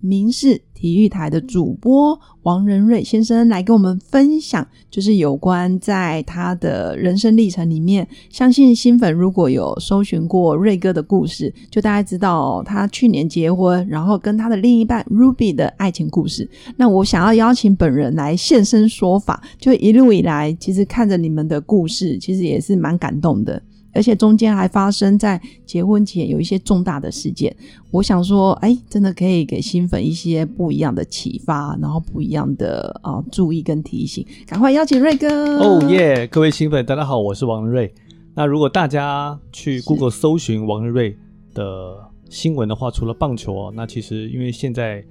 明视体育台的主播王仁瑞先生来跟我们分享，就是有关在他的人生历程里面，相信新粉如果有搜寻过瑞哥的故事，就大家知道他去年结婚，然后跟他的另一半 Ruby 的爱情故事。那我想要邀请本人来现身说法，就一路以来，其实看着你们的故事，其实也是蛮感动的。而且中间还发生在结婚前有一些重大的事件，我想说，哎，真的可以给新粉一些不一样的启发，然后不一样的啊注意跟提醒。赶快邀请瑞哥！哦耶！各位新粉，大家好，我是王瑞。那如果大家去 Google 搜寻王瑞的新闻的话，除了棒球哦，那其实因为现在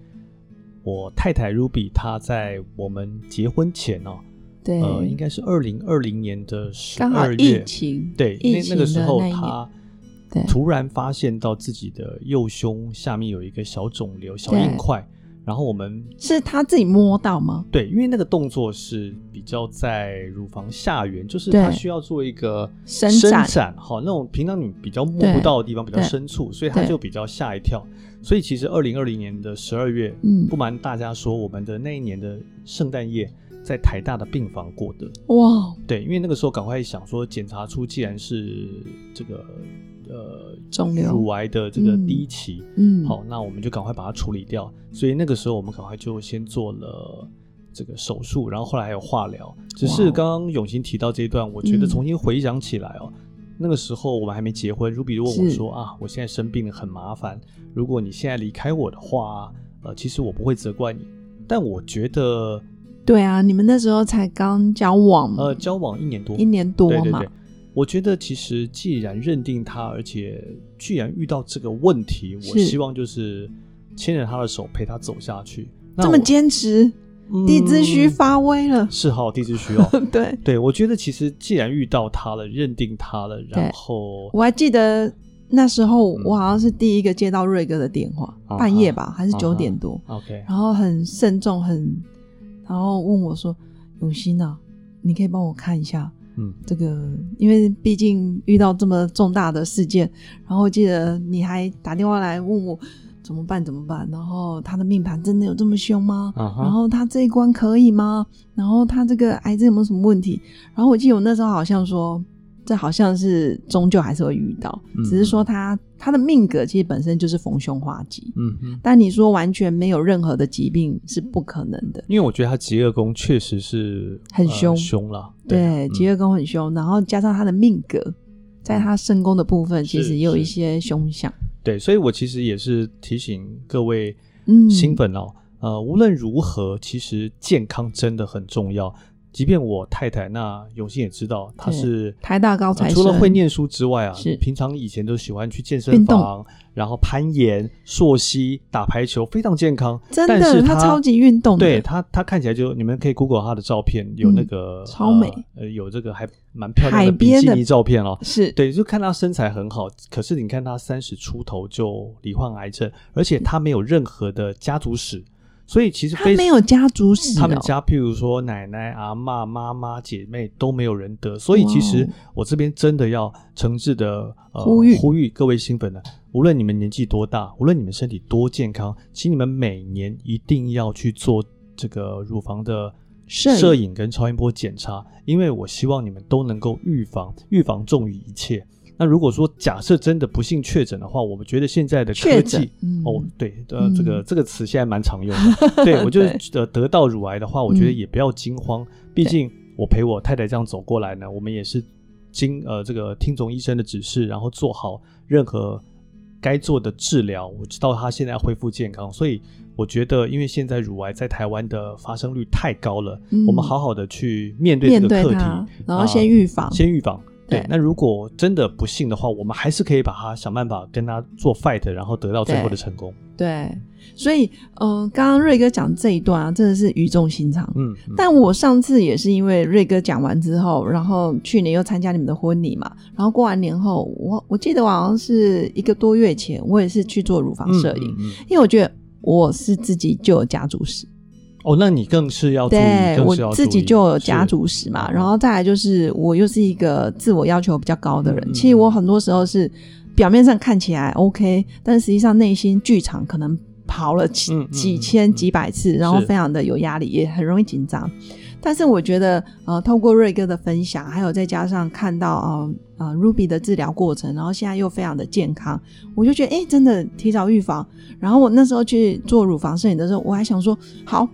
我太太 Ruby 她在我们结婚前哦。呃，应该是二零二零年的十二月，疫情对，那那个时候他突然发现到自己的右胸下面有一个小肿瘤、小硬块，然后我们是他自己摸到吗？对，因为那个动作是比较在乳房下缘，就是他需要做一个伸展，好，那种平常你比较摸不到的地方比较深处，所以他就比较吓一跳。所以其实二零二零年的十二月，嗯，不瞒大家说，我们的那一年的圣诞夜。在台大的病房过的哇，对，因为那个时候赶快想说检查出既然是这个呃肿瘤乳癌的这个第一期，嗯，好，那我们就赶快把它处理掉。所以那个时候我们赶快就先做了这个手术，然后后来还有化疗。只是刚刚永兴提到这一段，我觉得重新回想起来哦，那个时候我们还没结婚如比如问我说啊，我现在生病了很麻烦，如果你现在离开我的话，呃，其实我不会责怪你，但我觉得。对啊，你们那时候才刚交往，呃，交往一年多，一年多嘛。我觉得其实既然认定他，而且居然遇到这个问题，我希望就是牵着他的手陪他走下去。这么坚持，地之虚发威了，是好地之虚哦。对。对，我觉得其实既然遇到他了，认定他了，然后我还记得那时候我好像是第一个接到瑞哥的电话，半夜吧，还是九点多，OK，然后很慎重很。然后问我说：“永新啊，你可以帮我看一下，嗯，这个，因为毕竟遇到这么重大的事件，然后记得你还打电话来问我怎么办怎么办，然后他的命盘真的有这么凶吗？然后他这一关可以吗？然后他这个癌症有没有什么问题？然后我记得我那时候好像说。”这好像是终究还是会遇到，只是说他他的命格其实本身就是逢凶化吉，嗯但你说完全没有任何的疾病是不可能的，因为我觉得他极恶宫确实是很凶凶了，对，极恶宫很凶，然后加上他的命格，在他身宫的部分其实也有一些凶相，对，所以我其实也是提醒各位新粉哦，呃，无论如何，其实健康真的很重要。即便我太太那永信也知道，她是台大高材除了会念书之外啊，是平常以前都喜欢去健身房，然后攀岩、溯溪、打排球，非常健康。真的，他超级运动。对她，她看起来就你们可以 Google 她的照片，有那个超美，呃，有这个还蛮漂亮的比基尼照片哦。是对，就看她身材很好，可是你看她三十出头就罹患癌症，而且她没有任何的家族史。所以其实他没有家族史，他们家譬如说奶奶、阿妈、妈妈、姐妹都没有人得。所以其实我这边真的要诚挚的呃呼吁呼吁各位新粉呢，无论你们年纪多大，无论你们身体多健康，请你们每年一定要去做这个乳房的摄影跟超音波检查，因为我希望你们都能够预防，预防重于一切。那如果说假设真的不幸确诊的话，我们觉得现在的科技哦，对，呃，这个这个词现在蛮常用的。对我就是得得到乳癌的话，我觉得也不要惊慌，毕竟我陪我太太这样走过来呢，我们也是经呃这个听从医生的指示，然后做好任何该做的治疗。我知道她现在恢复健康，所以我觉得，因为现在乳癌在台湾的发生率太高了，我们好好的去面对这个课题，然后先预防，先预防。对，那如果真的不幸的话，我们还是可以把它想办法跟他做 fight，然后得到最后的成功。对，所以嗯，刚刚瑞哥讲这一段啊，真的是语重心长。嗯，但我上次也是因为瑞哥讲完之后，然后去年又参加你们的婚礼嘛，然后过完年后，我我记得好像是一个多月前，我也是去做乳房摄影，因为我觉得我是自己就有家族史。哦，那你更是要对我自己就有家族史嘛，然后再来就是我又是一个自我要求比较高的人，其实我很多时候是表面上看起来 OK，但实际上内心剧场可能跑了几几千几百次，然后非常的有压力，也很容易紧张。但是我觉得，呃，透过瑞哥的分享，还有再加上看到啊啊 Ruby 的治疗过程，然后现在又非常的健康，我就觉得哎，真的提早预防。然后我那时候去做乳房摄影的时候，我还想说好。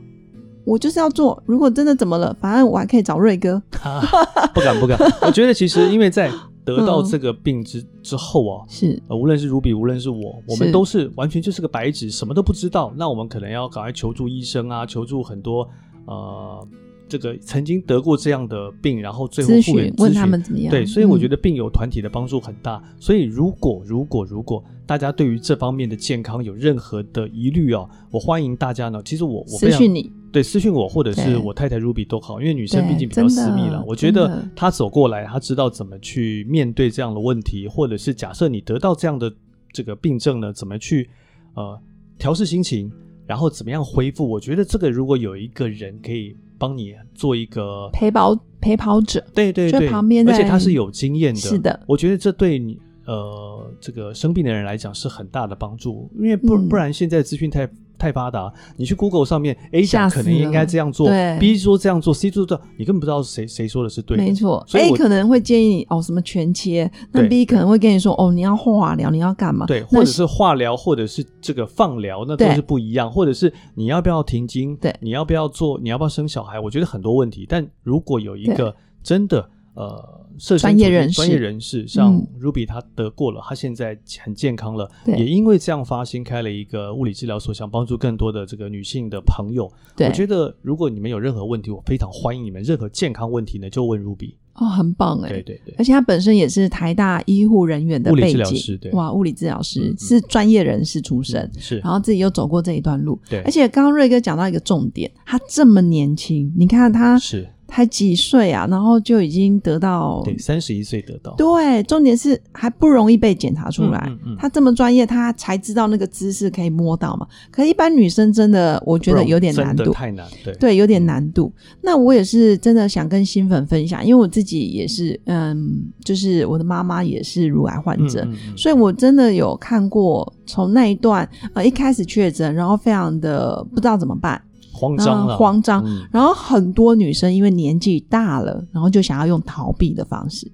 我就是要做，如果真的怎么了，反正我还可以找瑞哥。不敢不敢，我觉得其实因为在得到这个病之之后啊，是无论是如比，无论是我，我们都是完全就是个白纸，什么都不知道。那我们可能要赶快求助医生啊，求助很多呃。这个曾经得过这样的病，然后最后复原问他们怎么样？对，所以我觉得病友团体的帮助很大。所以如果如果如果大家对于这方面的健康有任何的疑虑啊，我欢迎大家呢。其实我我非常你，对私信我或者是我太太 Ruby 都好，因为女生毕竟比较私密了。我觉得她走过来，她知道怎么去面对这样的问题，或者是假设你得到这样的这个病症呢，怎么去呃调试心情，然后怎么样恢复？我觉得这个如果有一个人可以。帮你做一个陪跑陪跑者，对对对，旁边，而且他是有经验的，是的，我觉得这对你呃这个生病的人来讲是很大的帮助，因为不不然现在资讯太。太发达，你去 Google 上面，A 讲可能应该这样做，B 说这样做，C 做这，你根本不知道谁谁说的是对的。没错，A 可能会建议你哦什么全切，那 B 可能会跟你说哦你要化疗，你要干嘛？对，或者是化疗，或者是这个放疗，那都是不一样。或者是你要不要停经？对，你要不要做？你要不要生小孩？我觉得很多问题，但如果有一个真的呃。专业人士，专业人士，像 Ruby，他得过了，他现在很健康了，也因为这样发心开了一个物理治疗所，想帮助更多的这个女性的朋友。我觉得如果你们有任何问题，我非常欢迎你们，任何健康问题呢，就问 Ruby。哦，很棒哎，对对对，而且他本身也是台大医护人员的物理治疗师，对，哇，物理治疗师是专业人士出身，是，然后自己又走过这一段路，对，而且刚刚瑞哥讲到一个重点，他这么年轻，你看他是。才几岁啊，然后就已经得到对三十一岁得到对，重点是还不容易被检查出来。他这么专业，他才知道那个姿势可以摸到嘛。可一般女生真的，我觉得有点难度，太难，对对，有点难度。那我也是真的想跟新粉分享，因为我自己也是，嗯，就是我的妈妈也是乳癌患者，所以我真的有看过从那一段呃一开始确诊，然后非常的不知道怎么办。慌张了，慌张。然后很多女生因为年纪大了，然后就想要用逃避的方式，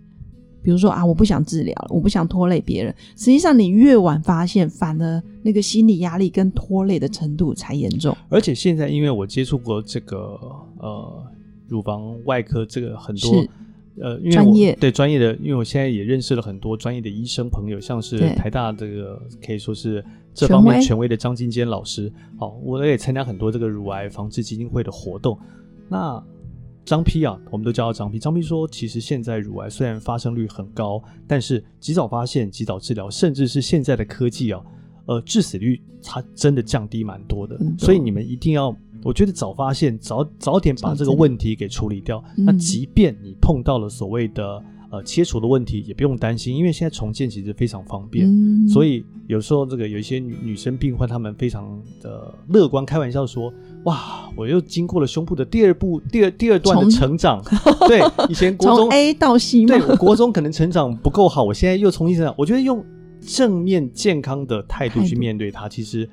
比如说啊，我不想治疗了，我不想拖累别人。实际上，你越晚发现，反而那个心理压力跟拖累的程度才严重。而且现在，因为我接触过这个呃乳房外科，这个很多。呃，专业对专业的，因为我现在也认识了很多专业的医生朋友，像是台大这个可以说是这方面权威的张金坚老师。好，我也参加很多这个乳癌防治基金会的活动。那张批啊，我们都叫他张批。张批说，其实现在乳癌虽然发生率很高，但是及早发现、及早治疗，甚至是现在的科技啊，呃，致死率它真的降低蛮多的。所以你们一定要。我觉得早发现，早早点把这个问题给处理掉。那即便你碰到了所谓的呃切除的问题，也不用担心，因为现在重建其实非常方便。所以有时候这个有一些女女生病患，她们非常的乐观，开玩笑说：“哇，我又经过了胸部的第二步、第二第二段的成长。”对，以前国中 A 到 C，对，国中可能成长不够好，我现在又重新成长。我觉得用正面健康的态度去面对它，其实。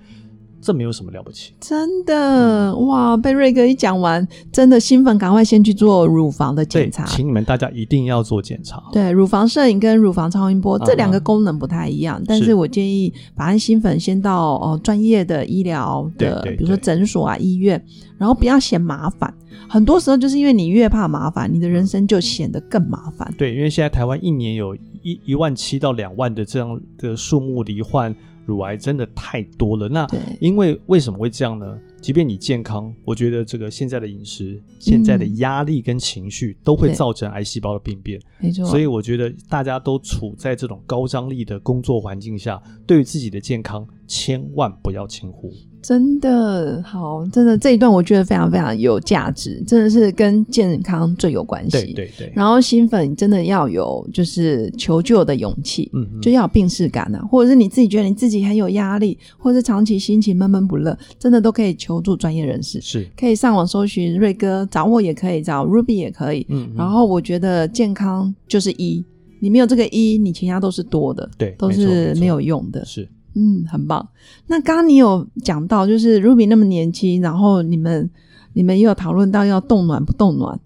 这没有什么了不起，真的哇！被瑞哥一讲完，真的兴奋，赶快先去做乳房的检查。请你们大家一定要做检查。对，乳房摄影跟乳房超音波这两个功能不太一样，但是我建议把安新粉先到哦专业的医疗的，比如说诊所啊、医院，然后不要嫌麻烦。很多时候就是因为你越怕麻烦，你的人生就显得更麻烦。对，因为现在台湾一年有一一万七到两万的这样的数目罹患。乳癌真的太多了。那因为为什么会这样呢？即便你健康，我觉得这个现在的饮食、现在的压力跟情绪都会造成癌细胞的病变。没错，所以我觉得大家都处在这种高张力的工作环境下，对于自己的健康千万不要轻忽。真的好，真的这一段我觉得非常非常有价值，真的是跟健康最有关系。对对对。然后新粉真的要有就是求救的勇气，嗯，就要有病视感啊，或者是你自己觉得你自己很有压力，或者是长期心情闷闷不乐，真的都可以求助专业人士。是，可以上网搜寻瑞哥，找我也可以，找 Ruby 也可以。嗯。然后我觉得健康就是一，你没有这个一，你其他都是多的，对，都是没有用的。是。嗯，很棒。那刚刚你有讲到，就是 Ruby 那么年轻，然后你们你们也有讨论到要冻卵不冻卵，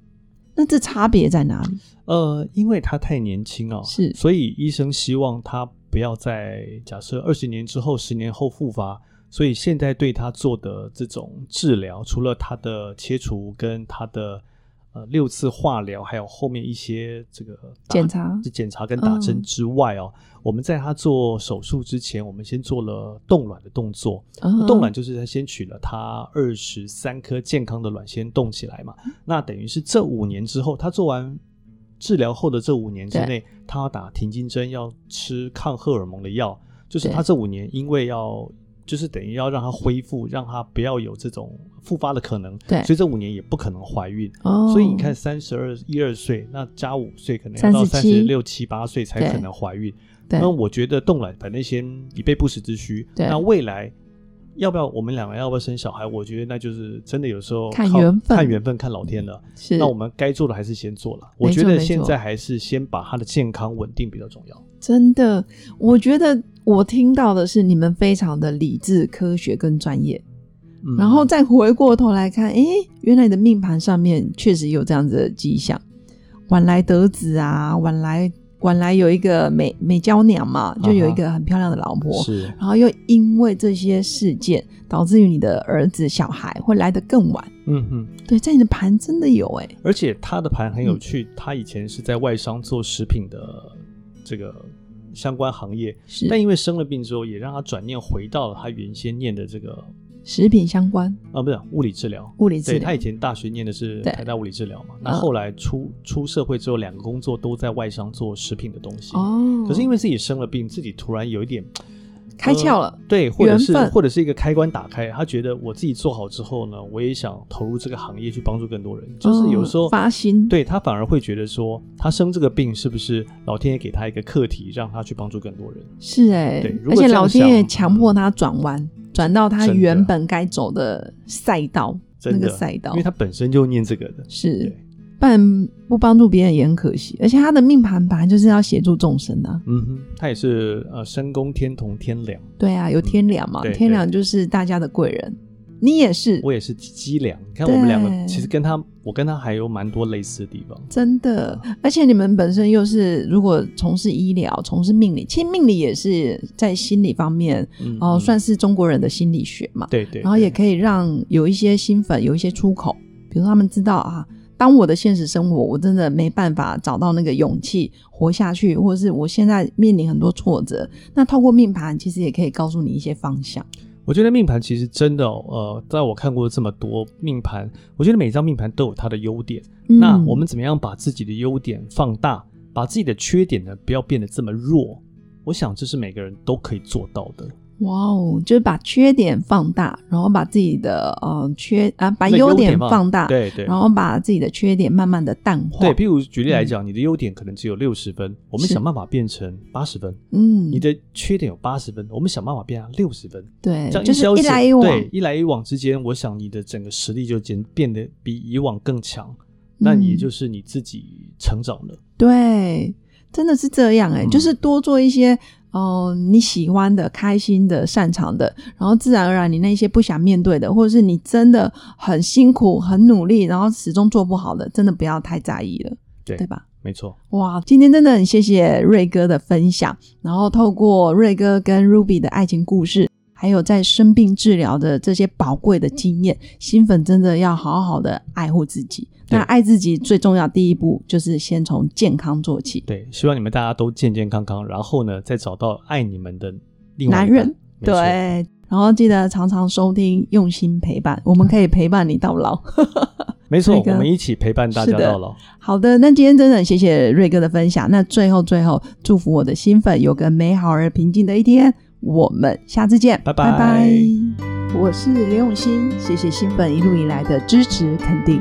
那这差别在哪里？呃，因为他太年轻哦，是，所以医生希望他不要在假设二十年之后、十年后复发，所以现在对他做的这种治疗，除了他的切除跟他的。呃，六次化疗，还有后面一些这个检查、检查跟打针之外哦，我们在他做手术之前，我们先做了冻卵的动作。冻卵就是他先取了他二十三颗健康的卵，先冻起来嘛。那等于是这五年之后，他做完治疗后的这五年之内，他要打停经针，要吃抗荷尔蒙的药。就是他这五年因为要。就是等于要让她恢复，让她不要有这种复发的可能。对，所以这五年也不可能怀孕。哦，所以你看，三十二一二岁，那加五岁，可能要到三十六七八岁才可能怀孕。对，那我觉得冻卵反正先以备不时之需。对，那未来要不要我们两个要不要生小孩？我觉得那就是真的有时候看缘分，看缘分，看老天了。是，那我们该做的还是先做了。我觉得现在还是先把他的健康稳定比较重要。真的，我觉得。我听到的是你们非常的理智、科学跟专业，然后再回过头来看，哎，原来你的命盘上面确实有这样子的迹象，晚来得子啊，晚来晚来有一个美美娇娘嘛，就有一个很漂亮的老婆，是，然后又因为这些事件，导致于你的儿子小孩会来得更晚，嗯哼，对，在你的盘真的有哎，而且他的盘很有趣，他以前是在外商做食品的这个。相关行业，但因为生了病之后，也让他转念回到了他原先念的这个食品相关啊，不是物理治疗。物理治疗，他以前大学念的是台大物理治疗嘛，那后来出出社会之后，两个工作都在外商做食品的东西。哦，可是因为自己生了病，自己突然有一点。开窍了，对，或者是或者是一个开关打开，他觉得我自己做好之后呢，我也想投入这个行业去帮助更多人。就是有时候发心，对他反而会觉得说，他生这个病是不是老天爷给他一个课题，让他去帮助更多人？是哎，对，而且老天爷强迫他转弯，转到他原本该走的赛道，那个赛道，因为他本身就念这个的，是。不然不帮助别人也很可惜，而且他的命盘本来就是要协助众生的。嗯哼，他也是呃，身宫天同天梁。对啊，有天梁嘛，天梁就是大家的贵人。你也是，我也是机梁。你看我们两个其实跟他，我跟他还有蛮多类似的地方。真的，而且你们本身又是如果从事医疗、从事命理，其实命理也是在心理方面哦，算是中国人的心理学嘛。对对。然后也可以让有一些新粉有一些出口，比如他们知道啊。当我的现实生活，我真的没办法找到那个勇气活下去，或者是我现在面临很多挫折，那透过命盘其实也可以告诉你一些方向。我觉得命盘其实真的，呃，在我看过这么多命盘，我觉得每张命盘都有它的优点。那我们怎么样把自己的优点放大，把自己的缺点呢不要变得这么弱？我想这是每个人都可以做到的。哇哦，就是把缺点放大，然后把自己的呃缺啊，把优点放大，对对，然后把自己的缺点慢慢的淡化。对，譬如举例来讲，你的优点可能只有六十分，我们想办法变成八十分。嗯，你的缺点有八十分，我们想办法变成六十分。对，就是一来一往，对，一来一往之间，我想你的整个实力就变变得比以往更强，那也就是你自己成长了。对，真的是这样哎，就是多做一些。哦，你喜欢的、开心的、擅长的，然后自然而然，你那些不想面对的，或者是你真的很辛苦、很努力，然后始终做不好的，真的不要太在意了，对对吧？没错。哇，今天真的很谢谢瑞哥的分享，然后透过瑞哥跟 Ruby 的爱情故事。还有在生病治疗的这些宝贵的经验，新粉真的要好好的爱护自己。那爱自己最重要第一步就是先从健康做起。对，希望你们大家都健健康康，然后呢，再找到爱你们的另外男人。对，然后记得常常收听，用心陪伴，我们可以陪伴你到老。没错，我们一起陪伴大家到老。好的，那今天真的很谢谢瑞哥的分享。那最后最后，祝福我的新粉有个美好而平静的一天。我们下次见，拜拜拜。我是刘永新，谢谢新粉一路以来的支持肯定。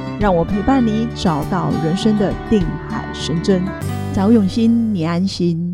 让我陪伴你找到人生的定海神针。找永新，你安心。